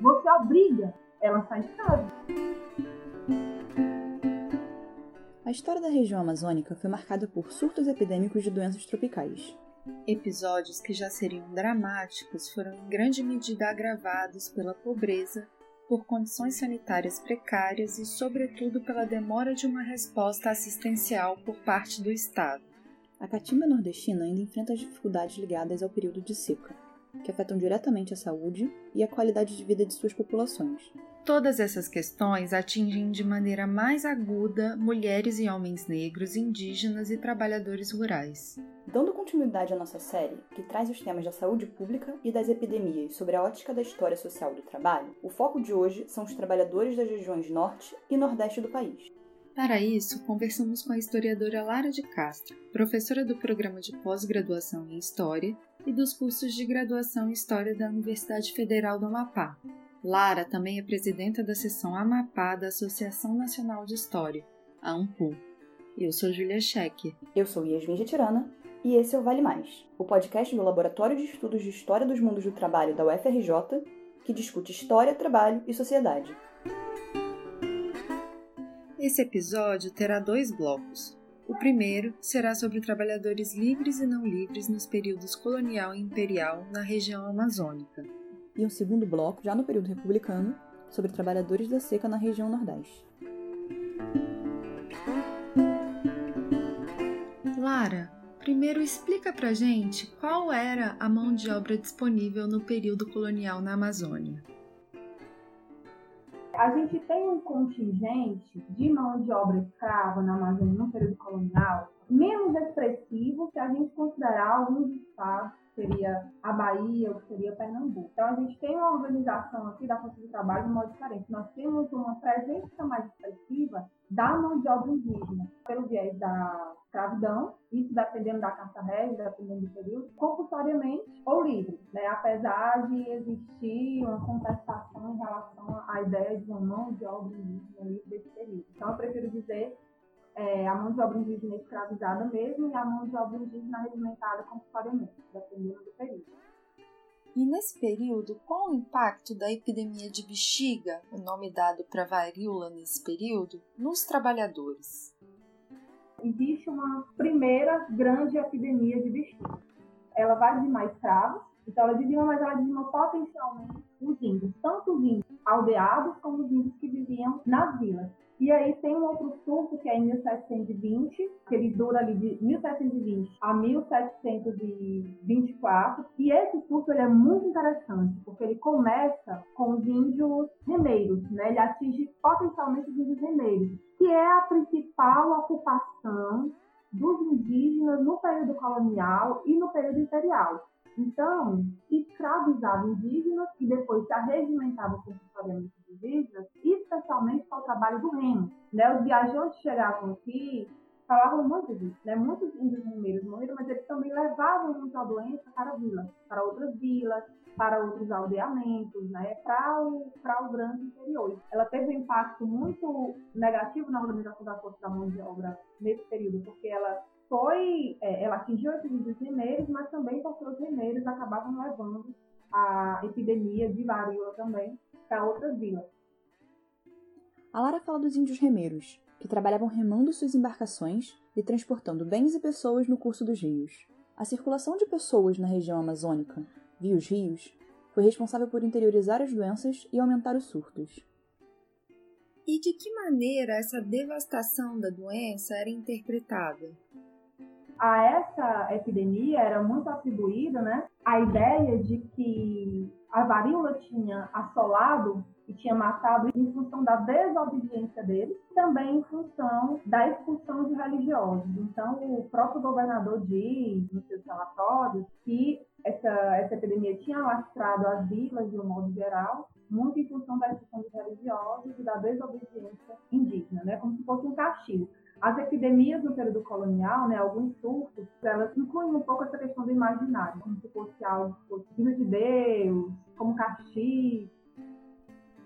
você obriga ela a sair de casa. A história da região amazônica foi marcada por surtos epidêmicos de doenças tropicais. Episódios que já seriam dramáticos foram em grande medida agravados pela pobreza, por condições sanitárias precárias e, sobretudo, pela demora de uma resposta assistencial por parte do Estado. A Caatinga nordestina ainda enfrenta as dificuldades ligadas ao período de seca, que afetam diretamente a saúde e a qualidade de vida de suas populações. Todas essas questões atingem de maneira mais aguda mulheres e homens negros, indígenas e trabalhadores rurais. Dando continuidade à nossa série, que traz os temas da saúde pública e das epidemias sobre a ótica da história social do trabalho, o foco de hoje são os trabalhadores das regiões norte e nordeste do país. Para isso, conversamos com a historiadora Lara de Castro, professora do programa de pós-graduação em História e dos cursos de graduação em História da Universidade Federal do Amapá. Lara também é presidenta da seção Amapá da Associação Nacional de História, a ANPU. Eu sou Julia Scheck. Eu sou Yasmin Tirana e esse é o Vale Mais, o podcast do Laboratório de Estudos de História dos Mundos do Trabalho da UFRJ, que discute história, trabalho e sociedade. Esse episódio terá dois blocos. O primeiro será sobre trabalhadores livres e não livres nos períodos colonial e imperial na região amazônica. E um segundo bloco, já no período republicano, sobre trabalhadores da seca na região Nordeste. Lara, primeiro explica pra gente qual era a mão de obra disponível no período colonial na Amazônia. A gente tem um contingente de mão de obra escrava na Amazônia no período colonial menos expressivo se a gente considerar alguns estados seria a Bahia, ou que seria Pernambuco. Então, a gente tem uma organização aqui da força de trabalho de modo diferente. Nós temos uma presença mais expressiva da mão de obra indígena, pelo viés da escravidão, isso dependendo da carta régia, dependendo do período, compulsoriamente ou livre, né? apesar de existir uma contestação em relação à ideia de uma mão de obra indígena livre desse período. Então, eu prefiro dizer é, a mão de obra indígena escravizada mesmo e a mão de obra indígena regimentada compulsoriamente, dependendo do período. E nesse período, qual o impacto da epidemia de bexiga, o nome dado para varíola nesse período, nos trabalhadores? Existe uma primeira grande epidemia de bexiga. Ela vai dizimar escravos, então ela dizima, mas ela dizima potencialmente os índios, tanto os índios aldeados como os índios que viviam nas vilas. E aí tem um outro surto que é em 1720, que ele dura ali de 1720 a 1724. E esse surto ele é muito interessante, porque ele começa com os índios remeiros, né? Ele atinge potencialmente os índios remeiros, que é a principal ocupação dos indígenas no período colonial e no período imperial. Então, escravizava indígenas e depois se arregimentavam compulsoriamente indígenas, especialmente para o trabalho do reino. Né? Os viajantes chegavam aqui, falavam muito disso, né? muitos índios remeiros morreram, mas eles também levavam muita doença para vilas, para outras vilas, para outros aldeamentos, né, para o, para o grande interior. Ela teve um impacto muito negativo na organização da força da mão de obra nesse período, porque ela foi, é, ela atingiu esses índios remeiros, mas também porque os remeiros acabavam levando a epidemia de varíola também para outras vilas. A Lara fala dos índios remeiros, que trabalhavam remando suas embarcações e transportando bens e pessoas no curso dos rios. A circulação de pessoas na região amazônica, via os rios, foi responsável por interiorizar as doenças e aumentar os surtos. E de que maneira essa devastação da doença era interpretada? A essa epidemia era muito atribuída né, a ideia de que a varíola tinha assolado e tinha matado em função da desobediência deles, também em função da expulsão de religiosos. Então, o próprio governador diz nos seus relatórios que essa, essa epidemia tinha lastrado as vilas de um modo geral, muito em função da expulsão de religiosos e da desobediência indígena, né? como se fosse um castigo. As epidemias no período colonial, né, alguns surtos, elas incluem um pouco essa questão do imaginário, como se fosse algo, fosse de Deus, como castigo.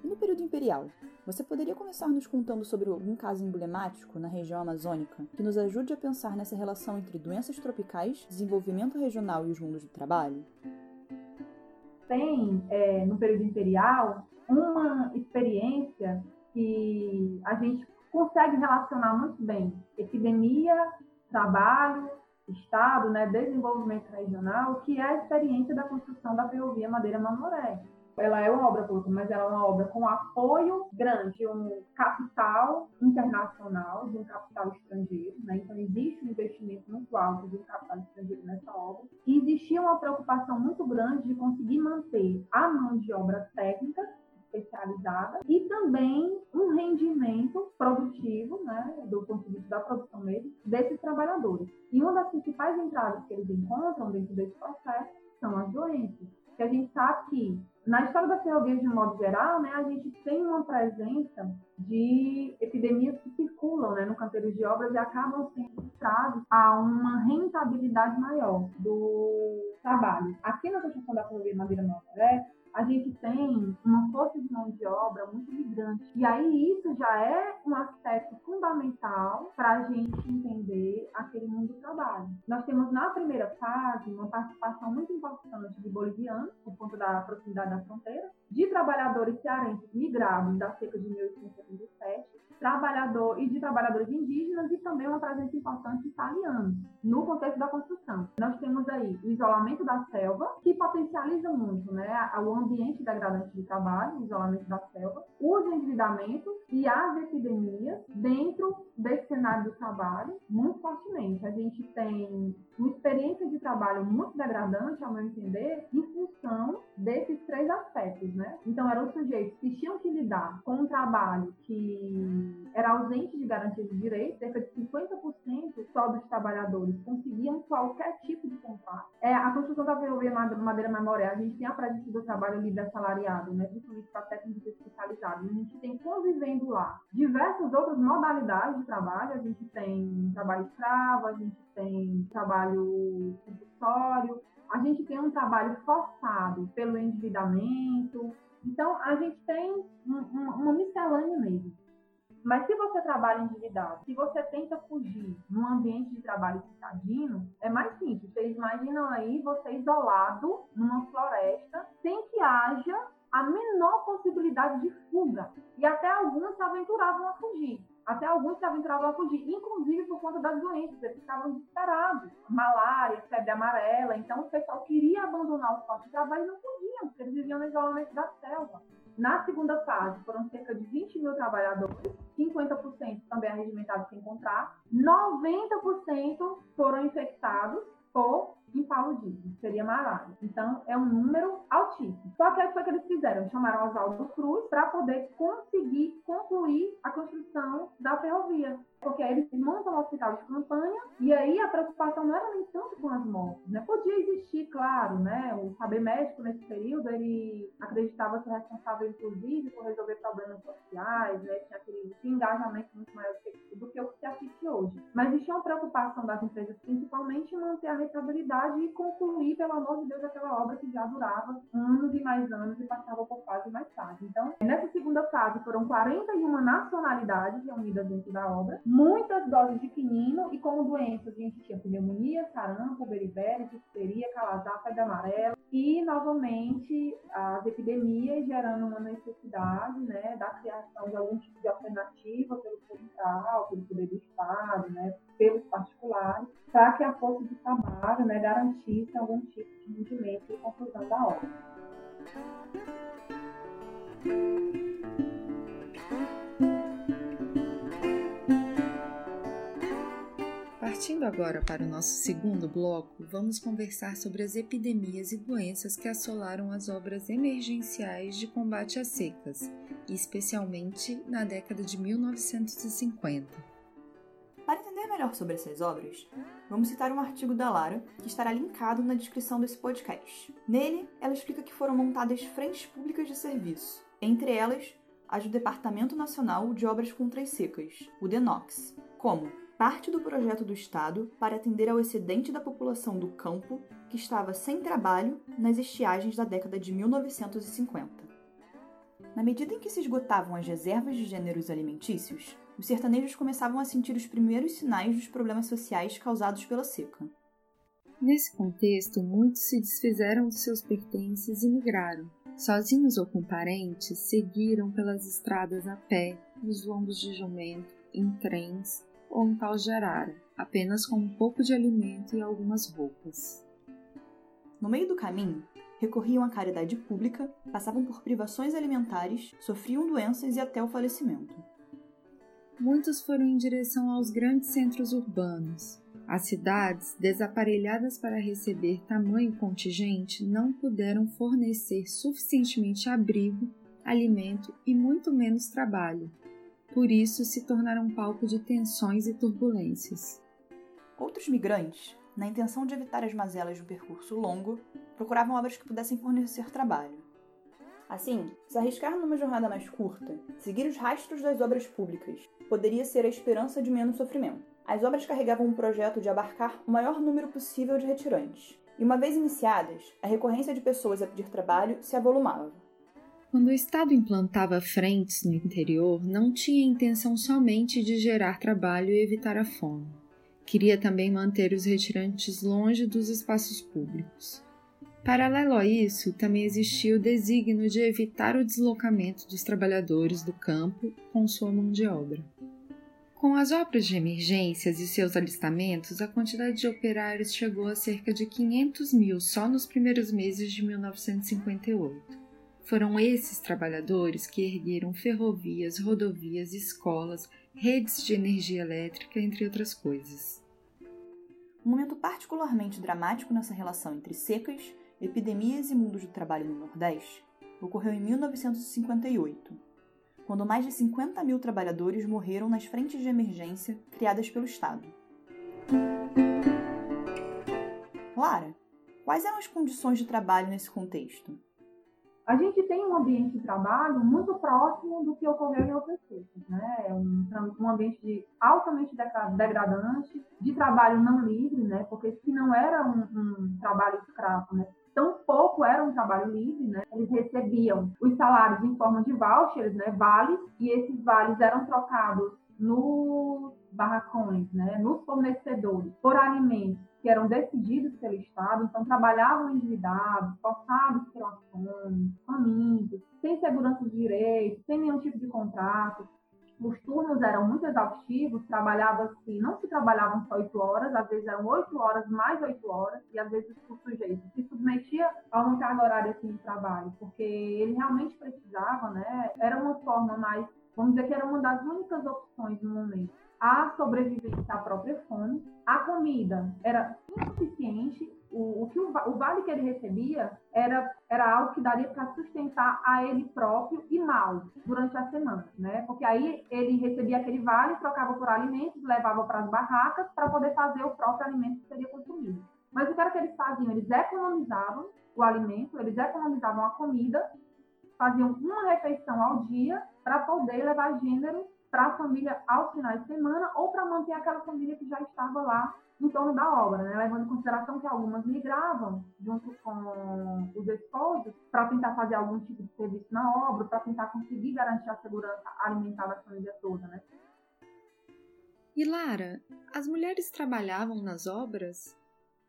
E no período imperial, você poderia começar nos contando sobre algum caso emblemático na região amazônica que nos ajude a pensar nessa relação entre doenças tropicais, desenvolvimento regional e os mundos do trabalho? Tem, é, no período imperial, uma experiência que a gente consegue relacionar muito bem epidemia, trabalho, Estado, né, desenvolvimento regional, que é a experiência da construção da ferrovia Madeira Mamoré. Ela é uma obra pública, mas ela é uma obra com apoio grande de um capital internacional, de um capital estrangeiro. Né? Então, existe um investimento muito alto de um capital estrangeiro nessa obra. E existia uma preocupação muito grande de conseguir manter a mão de obra técnica especializada e também um rendimento produtivo, né, do ponto de vista da produção mesmo, desses trabalhadores. E uma das principais entradas que eles encontram dentro desse processo são as doenças. Que a gente sabe que na história da ferrovia de um modo geral, né, a gente tem uma presença de epidemias que circulam né, no canteiro de obras e acabam sendo trazidas a uma rentabilidade maior do trabalho. Aqui na construção da ferrovia Madeira Nova a gente tem uma força de mão de obra muito migrante. E aí isso já é um aspecto fundamental para a gente entender aquele mundo do trabalho. Nós temos na primeira fase uma participação muito importante de bolivianos, por conta da proximidade da fronteira, de trabalhadores cearenses migrados da seca de 1877, trabalhador e de trabalhadores indígenas e também uma presença importante italiana no contexto da construção. Nós temos aí o isolamento da selva, que potencializa muito né, o ambiente degradante de trabalho, o isolamento da selva, os endividamentos e as epidemias dentro desse cenário do trabalho, muito fortemente. A gente tem uma experiência de trabalho muito degradante, ao meu entender, em função desses três aspectos. Né? Então, eram sujeitos que tinham que lidar com um trabalho que era ausente de garantia de direitos, cerca de 50% só dos trabalhadores conseguiam qualquer tipo de contrato. É, a construção da ferrovia Madeira Memorial, a gente tem a presença do trabalho livre assalariado, né, principalmente para técnicos especializados. A gente tem convivendo lá diversas outras modalidades de trabalho. A gente tem trabalho escravo, a gente tem trabalho compulsório, a gente tem um trabalho forçado pelo endividamento. Então, a gente tem um, um, uma miscelânea mesmo. Mas se você trabalha endividado, se você tenta fugir num ambiente de trabalho citadino, é mais simples. Vocês imaginam aí você isolado numa floresta, sem que haja a menor possibilidade de fuga. E até alguns se aventuravam a fugir. Até alguns se aventuravam a fugir, inclusive por conta das doenças, eles ficavam desesperados. Malária, febre amarela. Então, o pessoal queria abandonar o posto de trabalho e não podiam, porque eles viviam no isolamento da selva. Na segunda fase, foram cerca de 20 mil trabalhadores, 50% também arregimentados sem contrato, 90% foram infectados por impaludismo, seria malária. Então, é um número altíssimo. Só que o que foi que eles fizeram? Chamaram Oswaldo Cruz para poder conseguir concluir a construção da ferrovia porque aí eles montam um hospital de campanha e aí a preocupação não era nem tanto com as mortes, né? Podia existir, claro, né? O saber médico nesse período, ele acreditava ser responsável, inclusive, por resolver problemas sociais, né? Tinha aquele engajamento muito maior do que o que se assiste hoje. Mas existia uma preocupação das empresas, principalmente, em manter a rentabilidade e concluir, pelo amor de Deus, aquela obra que já durava anos e mais anos e passava por fase mais tarde. Então, nessa segunda fase, foram 41 nacionalidades reunidas dentro da obra, muitas doses de quinino e como doenças a gente tinha pneumonia, sarampo, beriberi, difteria, calazar, febre amarela e novamente as epidemias gerando uma necessidade né, da criação de algum tipo de alternativa pelo central, pelo poder do Estado, né, pelos particulares, para que a força de trabalho né, garantisse algum tipo de rendimento e conclusão da obra. Agora para o nosso segundo bloco, vamos conversar sobre as epidemias e doenças que assolaram as obras emergenciais de combate às secas, especialmente na década de 1950. Para entender melhor sobre essas obras, vamos citar um artigo da Lara que estará linkado na descrição desse podcast. Nele, ela explica que foram montadas frentes públicas de serviço, entre elas as do Departamento Nacional de Obras contra as Secas, o DENOX, como parte do projeto do Estado para atender ao excedente da população do campo que estava sem trabalho nas estiagens da década de 1950. Na medida em que se esgotavam as reservas de gêneros alimentícios, os sertanejos começavam a sentir os primeiros sinais dos problemas sociais causados pela seca. Nesse contexto, muitos se desfizeram de seus pertences e migraram, sozinhos ou com parentes, seguiram pelas estradas a pé, nos lombos de jumento, em trens ou em pau de arara, apenas com um pouco de alimento e algumas roupas. No meio do caminho, recorriam à caridade pública, passavam por privações alimentares, sofriam doenças e até o falecimento. Muitos foram em direção aos grandes centros urbanos. As cidades, desaparelhadas para receber tamanho contingente, não puderam fornecer suficientemente abrigo, alimento e muito menos trabalho. Por isso se tornaram palco de tensões e turbulências. Outros migrantes, na intenção de evitar as mazelas de um percurso longo, procuravam obras que pudessem fornecer trabalho. Assim, se arriscar numa jornada mais curta, seguir os rastros das obras públicas, poderia ser a esperança de menos sofrimento. As obras carregavam um projeto de abarcar o maior número possível de retirantes, e uma vez iniciadas, a recorrência de pessoas a pedir trabalho se avolumava. Quando o Estado implantava frentes no interior, não tinha intenção somente de gerar trabalho e evitar a fome. Queria também manter os retirantes longe dos espaços públicos. Paralelo a isso, também existia o desígnio de evitar o deslocamento dos trabalhadores do campo com sua mão de obra. Com as obras de emergências e seus alistamentos, a quantidade de operários chegou a cerca de 500 mil só nos primeiros meses de 1958. Foram esses trabalhadores que ergueram ferrovias, rodovias, escolas, redes de energia elétrica, entre outras coisas. Um momento particularmente dramático nessa relação entre secas Epidemias e Mundos do Trabalho no Nordeste ocorreu em 1958, quando mais de 50 mil trabalhadores morreram nas frentes de emergência criadas pelo Estado. Clara, quais eram as condições de trabalho nesse contexto? A gente tem um ambiente de trabalho muito próximo do que ocorreu em outras coisas, né? É um, um ambiente de, altamente degradante, de trabalho não livre, né? Porque se não era um, um trabalho escravo, né? tão pouco era um trabalho livre, né? Eles recebiam os salários em forma de vouchers, né? Vales, e esses vales eram trocados nos barracões, né? Nos fornecedores por alimentos que eram decididos pelo Estado, então trabalhavam endividados, forçados pela fome, famintos, sem segurança de direitos, sem nenhum tipo de contrato, os turnos eram muito exaustivos, trabalhava-se, não se trabalhavam só oito horas, às vezes eram oito horas mais oito horas, e às vezes o sujeito se submetia a uma carga horária assim, de trabalho, porque ele realmente precisava, né? Era uma forma mais, vamos dizer que era uma das únicas opções no momento. A sobrevivência à própria fome, a comida era insuficiente o, o que o, o, vale que ele recebia era, era algo que daria para sustentar a ele próprio e mal durante a semana, né? Porque aí ele recebia aquele vale, trocava por alimentos, levava para as barracas para poder fazer o próprio alimento que seria consumido. Mas o que era que eles faziam? Eles economizavam o alimento, eles economizavam a comida, faziam uma refeição ao dia para poder levar gênero para a família aos finais de semana ou para manter aquela família que já estava lá em torno da obra, né? levando em consideração que algumas migravam junto com os esposos para tentar fazer algum tipo de serviço na obra, para tentar conseguir garantir a segurança alimentar da família toda. Né? E Lara, as mulheres trabalhavam nas obras?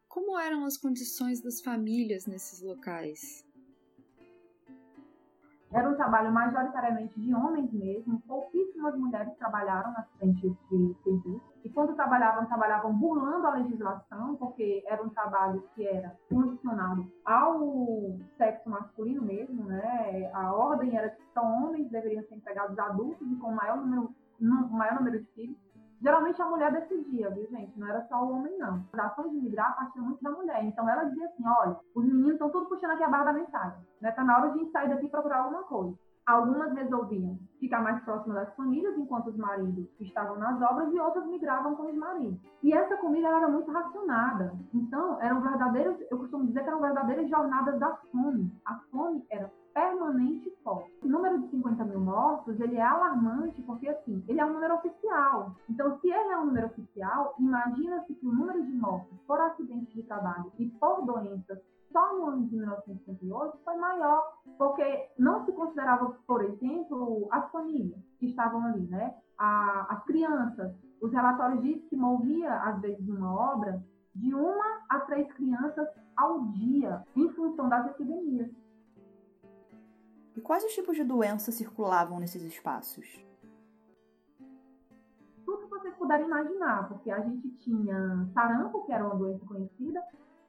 Como eram as condições das famílias nesses locais? Era um trabalho majoritariamente de homens mesmo, pouquíssimas mulheres trabalharam nas frentes de serviço. E quando trabalhavam, trabalhavam burlando a legislação, porque era um trabalho que era condicionado ao sexo masculino mesmo, né? A ordem era que só homens deveriam ser empregados adultos e com maior número, maior número de filhos. Geralmente a mulher decidia, viu, gente? Não era só o homem, não. A ação de migrar partia muito da mulher. Então ela dizia assim: olha, os meninos estão todos puxando aqui a barra da mensagem. Né? Tá na hora de a gente sair daqui e procurar alguma coisa. Algumas resolviam ficar mais próximas das famílias enquanto os maridos estavam nas obras e outras migravam com os maridos. E essa comida era muito racionada. Então, eram verdadeiras, eu costumo dizer que eram verdadeiras jornadas da fome. A fome era permanente forte. O número de 50 mil mortos, ele é alarmante porque, assim, ele é um número oficial. Então, se ele é um número oficial, imagina-se que o número de mortos por acidentes de trabalho e por doenças só no ano de 1958 foi maior, porque não se considerava, por exemplo, as famílias que estavam ali, né? A, as crianças. Os relatórios dizem que morria, às vezes, numa obra, de uma a três crianças ao dia, em função das epidemias. E quais os tipos de doença circulavam nesses espaços? Tudo que vocês puderem imaginar, porque a gente tinha sarampo, que era uma doença conhecida,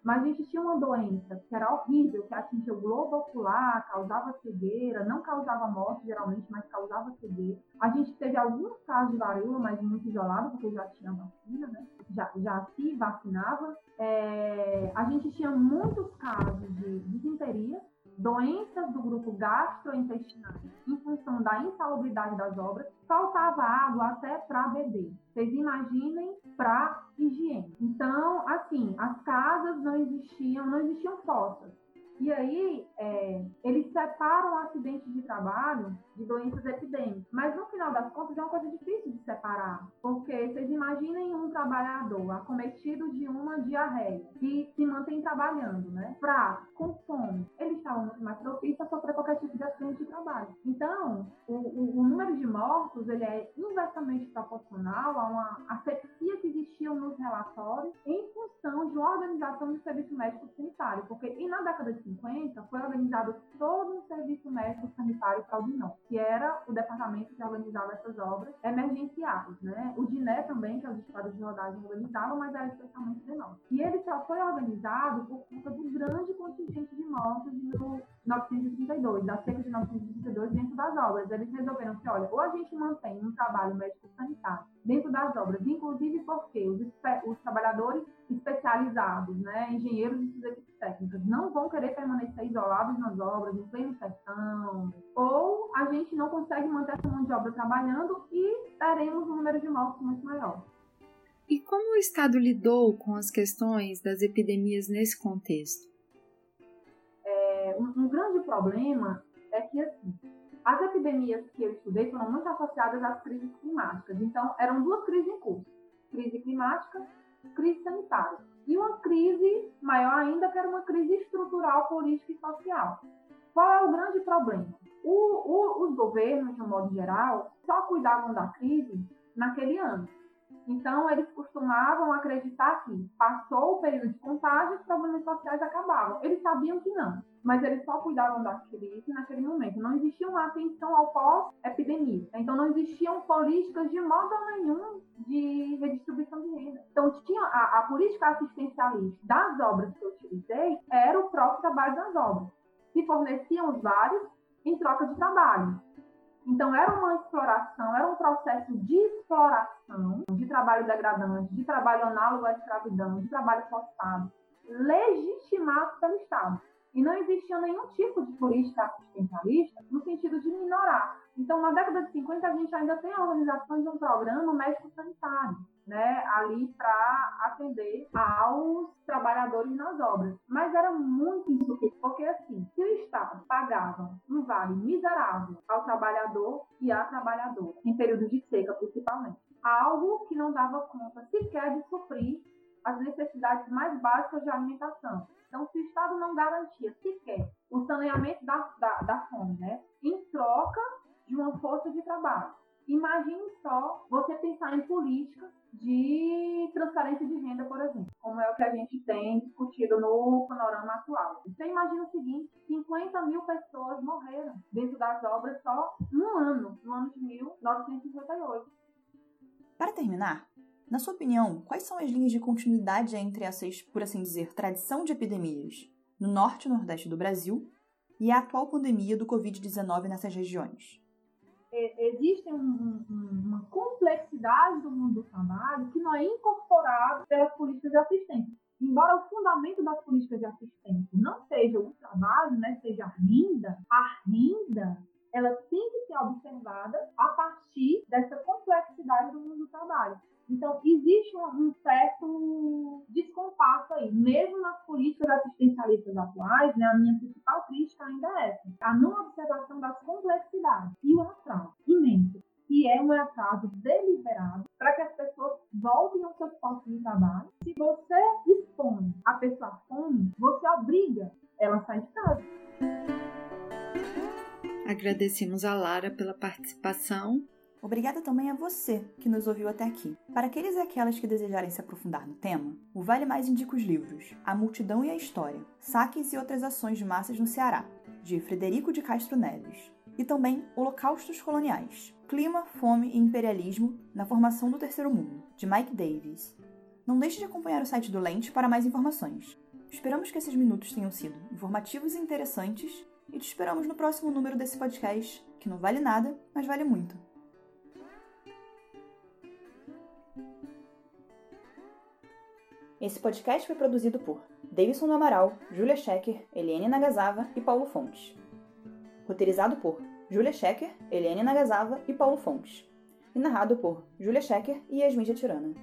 mas a gente tinha uma doença que era horrível, que atingia o globo ocular, causava cegueira, não causava morte geralmente, mas causava cegueira. A gente teve alguns casos de varíola, mas muito isolado, porque já tinha vacina, né? Já, já se vacinava. É, a gente tinha muitos casos de disenteria, doenças do grupo gastrointestinal, em função da insalubridade das obras, faltava água até para beber. Vocês imaginem para higiene. Então, assim, as casas não existiam, não existiam fossas. E aí, é, eles separam acidentes de trabalho de doenças epidêmicas. Mas, no final das contas, é uma coisa difícil de separar. Porque vocês imaginem um trabalhador acometido de uma diarreia e se mantém trabalhando, né? Fraco, com fome. Ele estava muito mais propício a sofrer qualquer tipo de acidente de trabalho. Então, o, o, o número de mortos ele é inversamente proporcional a uma asepsia que existia nos relatórios em função de uma organização do serviço médico sanitário. Porque, e na década de 50, foi organizado todo um serviço médico sanitário para o DINOM, que era o departamento que organizava essas obras emergenciais. Né? O DINÉ também, que é o Estado de Rodagem, organizava, mas era especialmente DINOM. E ele só foi organizado por conta do grande contingente de mortos no 932, da cerca de 932 dentro das obras. Eles resolveram que, olha, ou a gente mantém um trabalho médico sanitário dentro das obras, inclusive porque os, os trabalhadores especializados, né, engenheiros e suas equipes técnicas, não vão querer permanecer isolados nas obras, em pleno sertão, ou a gente não consegue manter essa mão de obra trabalhando e teremos um número de mortes muito maior. E como o Estado lidou com as questões das epidemias nesse contexto? É, um, um grande problema é que, assim, as epidemias que eu estudei foram muito associadas às crises climáticas. Então, eram duas crises em curso: crise climática, crise sanitária. E uma crise maior ainda, que era uma crise estrutural, política e social. Qual é o grande problema? O, o, os governos, de um modo geral, só cuidavam da crise naquele ano. Então, eles costumavam acreditar que passou o período de contágio, os problemas sociais acabavam. Eles sabiam que não, mas eles só cuidavam da crise naquele momento. Não existia uma atenção ao pós-epidemia. Então, não existiam políticas de modo nenhum de redistribuição de renda. Então, tinha a, a política assistencialista das obras que eu utilizei era o próprio trabalho das obras, que forneciam os vários em troca de trabalho. Então, era uma exploração, era um processo de exploração, de trabalho degradante, de trabalho análogo à escravidão, de trabalho forçado, legitimado pelo Estado. E não existia nenhum tipo de política assistencialista no sentido de minorar. Então, na década de 50, a gente ainda tem a organização de um programa médico-sanitário, né, ali para atender aos trabalhadores nas obras. Mas era muito insuficiente, porque assim, se o Estado pagava um vale miserável ao trabalhador e à trabalhadora, em período de seca principalmente, algo que não dava conta sequer de suprir as necessidades mais básicas de alimentação. Então, se o Estado não garantia sequer o saneamento da, da, da fome, né, em troca de uma força de trabalho, imagine só você pensar em políticas de transferência de renda, por exemplo, como é o que a gente tem discutido no panorama atual. Você imagina o seguinte: 50 mil pessoas morreram dentro das obras só no ano, no ano de 1958. Para terminar, na sua opinião, quais são as linhas de continuidade entre essas, por assim dizer, tradição de epidemias no norte e nordeste do Brasil e a atual pandemia do Covid-19 nessas regiões? É, existe um, um, uma complexidade do mundo do trabalho que não é incorporada pelas políticas de assistência. Embora o fundamento das políticas de assistência não seja o trabalho, né, seja a renda, a renda ela tem que ser observada a partir dessa complexidade do mundo do trabalho. Então, existe um certo descompasso aí, mesmo nas políticas assistencialistas atuais, né, a minha principal crítica ainda é essa, a não observação das complexidades e o atraso imenso, que é um atraso deliberado para que as pessoas voltem aos seus postos de trabalho. Se você expõe a pessoa à fome, você obriga ela a sair de casa. Agradecemos a Lara pela participação Obrigada também a você que nos ouviu até aqui. Para aqueles e aquelas que desejarem se aprofundar no tema, o Vale Mais indica os livros A Multidão e a História, Saques e Outras Ações de Massas no Ceará, de Frederico de Castro Neves, e também Holocaustos Coloniais, Clima, Fome e Imperialismo na Formação do Terceiro Mundo, de Mike Davis. Não deixe de acompanhar o site do Lente para mais informações. Esperamos que esses minutos tenham sido informativos e interessantes e te esperamos no próximo número desse podcast, que não vale nada, mas vale muito. Esse podcast foi produzido por Davidson do Amaral, Julia Schecker, Eliane Nagasava e Paulo Fontes. Roteirizado por Julia Schecker, Eliane Nagasava e Paulo Fontes. E narrado por Julia Schecker e Yasmin Tirana.